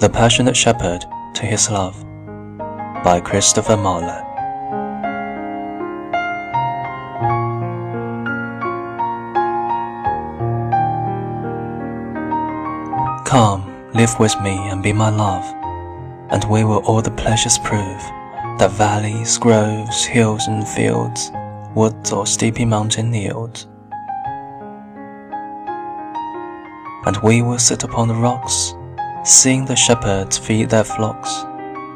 The Passionate Shepherd to His Love by Christopher Marlowe. Come, live with me and be my love, and we will all the pleasures prove that valleys, groves, hills, and fields, woods or steepy mountain yield. And we will sit upon the rocks, seeing the shepherds feed their flocks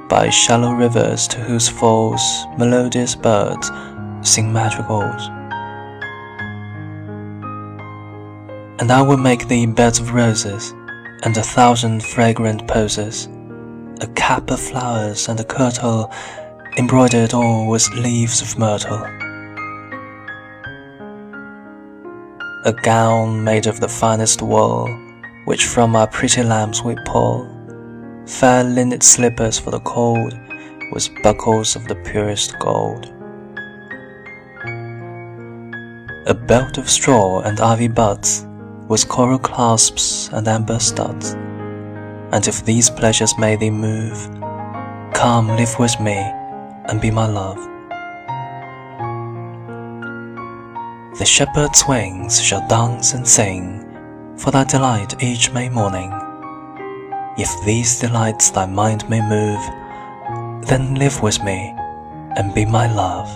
by shallow rivers to whose falls melodious birds sing madrigals. And I will make thee beds of roses and a thousand fragrant posies, a cap of flowers and a kirtle embroidered all with leaves of myrtle. A gown made of the finest wool, which from our pretty lambs we pull, fair linnet slippers for the cold, with buckles of the purest gold. A belt of straw and ivy buds, with coral clasps and amber studs. And if these pleasures may thee move, come live with me and be my love. The shepherd's wings shall dance and sing for thy delight each May morning. If these delights thy mind may move, then live with me and be my love.